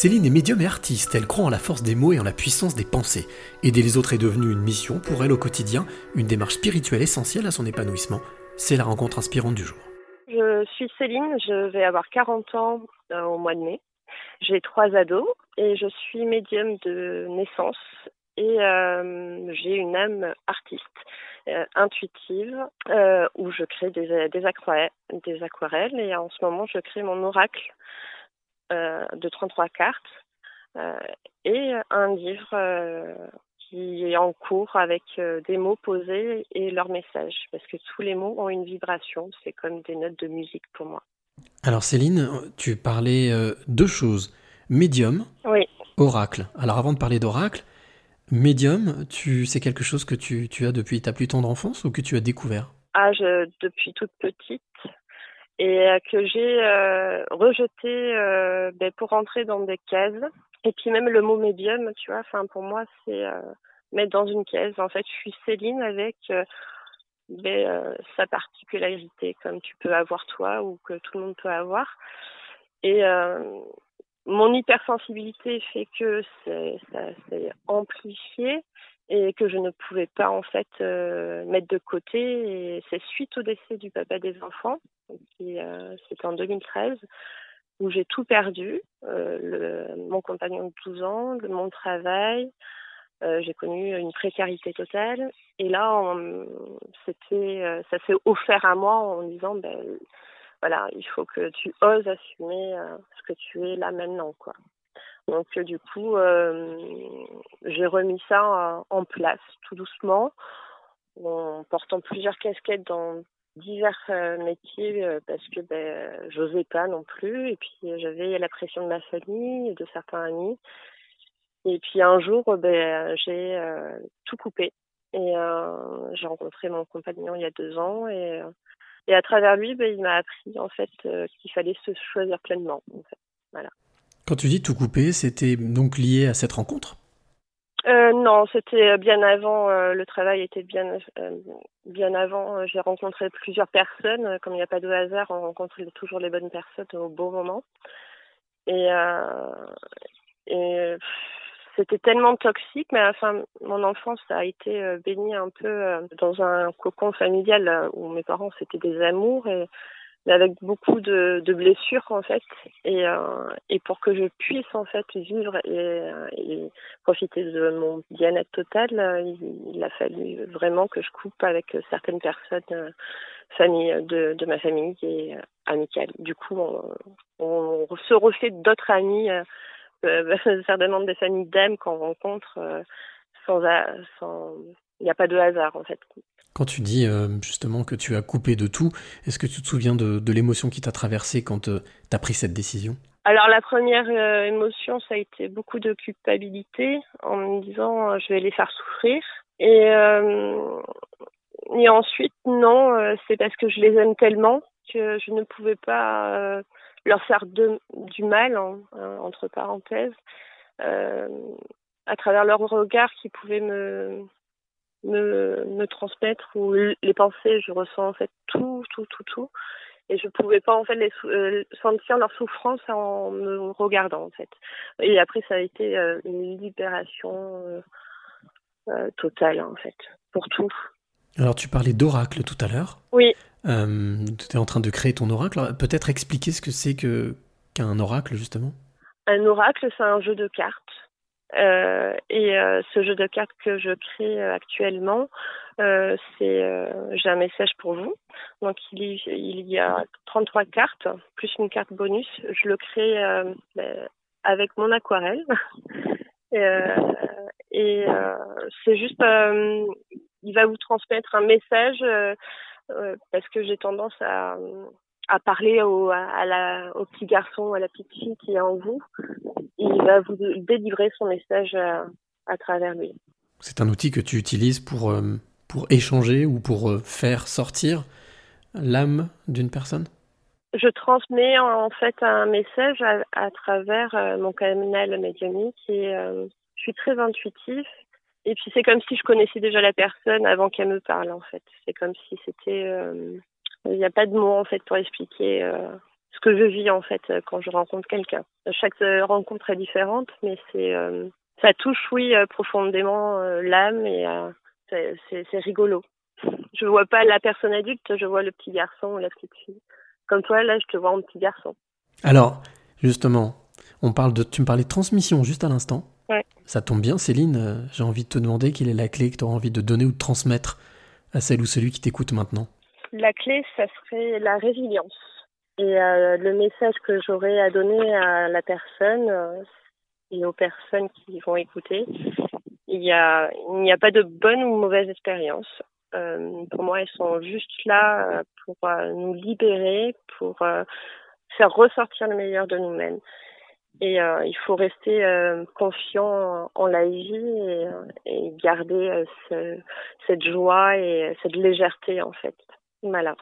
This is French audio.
Céline est médium et artiste, elle croit en la force des mots et en la puissance des pensées. Aider les autres est devenu une mission pour elle au quotidien, une démarche spirituelle essentielle à son épanouissement. C'est la rencontre inspirante du jour. Je suis Céline, je vais avoir 40 ans euh, au mois de mai. J'ai trois ados et je suis médium de naissance et euh, j'ai une âme artiste. Euh, intuitive où je crée des, aquarelles, et en ce moment je crée mon oracle de 33 cartes euh, et un livre euh, qui est en cours avec des mots posés et leurs messages, parce que tous les mots ont une vibration, c'est comme des notes de musique pour moi. Alors Céline, tu parlais deux choses, médium, oui. oracle. Alors avant de parler d'oracle, médium, tu c'est quelque chose que tu, tu, as depuis ta plus tendre enfance ou que tu as découvert? Ah, je, depuis toute petite et euh, que j'ai euh, rejeté euh, ben, pour rentrer dans des cases. Et puis même le mot médium, tu vois, enfin pour moi c'est mettre dans une case. En fait, je suis Céline avec ben, sa particularité, comme tu peux avoir toi ou que tout le monde peut avoir. Et mon hypersensibilité fait que c'est amplifié et que je ne pouvais pas en fait euh, mettre de côté. Et c'est suite au décès du papa des enfants, qui euh, c'était en 2013, où j'ai tout perdu, euh, le, mon compagnon de 12 ans, de mon travail. Euh, j'ai connu une précarité totale et là c'était ça s'est offert à moi en disant ben voilà il faut que tu oses assumer ce que tu es là maintenant quoi donc euh, du coup, euh, j'ai remis ça en place tout doucement, en portant plusieurs casquettes dans divers euh, métiers parce que ben, j'osais pas non plus et puis j'avais la pression de ma famille, de certains amis. Et puis un jour, ben, j'ai tout coupé et j'ai rencontré mon compagnon il y a deux ans et, à travers lui, ben, il m'a appris en fait qu'il fallait se choisir pleinement. En fait. Voilà. Quand tu dis tout couper, c'était donc lié à cette rencontre? Euh, non, c'était bien avant. Euh, le travail était bien, euh, bien avant. J'ai rencontré plusieurs personnes. Comme il n'y a pas de hasard, on rencontre toujours les bonnes personnes au bon moment. Et, c'était tellement toxique, mais enfin, mon enfance a été bénie un peu dans un cocon familial où mes parents c'était des amours avec beaucoup de, blessures en fait. Et, euh, et pour que je puisse en fait vivre et, et profiter de mon bien-être total, il, a fallu vraiment que je coupe avec certaines personnes, euh, famille de, de, ma famille et euh, amicales. Du coup, on, on se refait d'autres amis, euh, euh certainement des familles d'âmes qu'on rencontre euh, sans, il n'y a pas de hasard en fait. Quand tu dis euh, justement que tu as coupé de tout, est-ce que tu te souviens de, l'émotion qui t'a traversé quand euh, tu as pris cette décision? Alors la première euh, émotion, ça a été beaucoup de culpabilité en me disant je vais les faire souffrir. Et, et ensuite, non, c'est parce que je les aime tellement que je ne pouvais pas leur faire de, du mal, entre parenthèses, à travers leur regard qui pouvait me, me, me transmettre ou les pensées, je ressens en fait tout, tout, tout, tout. Et je pouvais pas en fait les euh, sentir leur souffrance en me regardant en fait. Et après ça a été euh, une libération euh, totale en fait pour tout. Alors tu parlais d'oracle tout à l'heure. Oui. tu étais en train de créer ton oracle. Peut-être expliquer ce que c'est que qu'un oracle justement? Un oracle, c'est un jeu de cartes euh, et euh, ce jeu de cartes que je crée euh, actuellement, c'est j'ai un message pour vous. Donc il y, il y a 33 cartes plus une carte bonus. Je le crée ben, avec mon aquarelle. et c'est juste, il va vous transmettre un message parce que j'ai tendance à à parler au, à la, au petit garçon, à la petite fille qui est en vous. Il va vous délivrer son message à, à travers lui. C'est un outil que tu utilises pour, euh, pour échanger ou pour euh, faire sortir l'âme d'une personne? Je transmets en fait un message à, à travers euh, mon canal médiumnique et je suis très intuitive. Et puis c'est comme si je connaissais déjà la personne avant qu'elle me parle en fait. C'est comme si c'était il n'y a pas de mots en fait pour expliquer. Euh, ce que je vis en fait quand je rencontre quelqu'un. Chaque rencontre est différente, mais c'est ça touche oui profondément l'âme et c'est rigolo. Je vois pas la personne adulte, je vois le petit garçon ou la petite fille. Comme toi, là, je te vois en petit garçon. Alors, justement, on parle de, tu me parlais de transmission juste à l'instant. Ouais. Ça tombe bien, Céline. Euh, j'ai envie de te demander quelle est la clé que tu auras envie de donner ou de transmettre à celle ou celui qui t'écoute maintenant. La clé, ça serait la résilience. Et euh, le message que j'aurais à donner à la personne euh, et aux personnes qui vont écouter, il n'y a, il n'y a pas de bonne ou mauvaise expérience. Euh, pour moi, elles sont juste là euh, pour euh, nous libérer, pour faire ressortir le meilleur de nous-mêmes. Et il faut rester confiant en la vie et, et garder ce, cette joie et cette légèreté en fait. Voilà.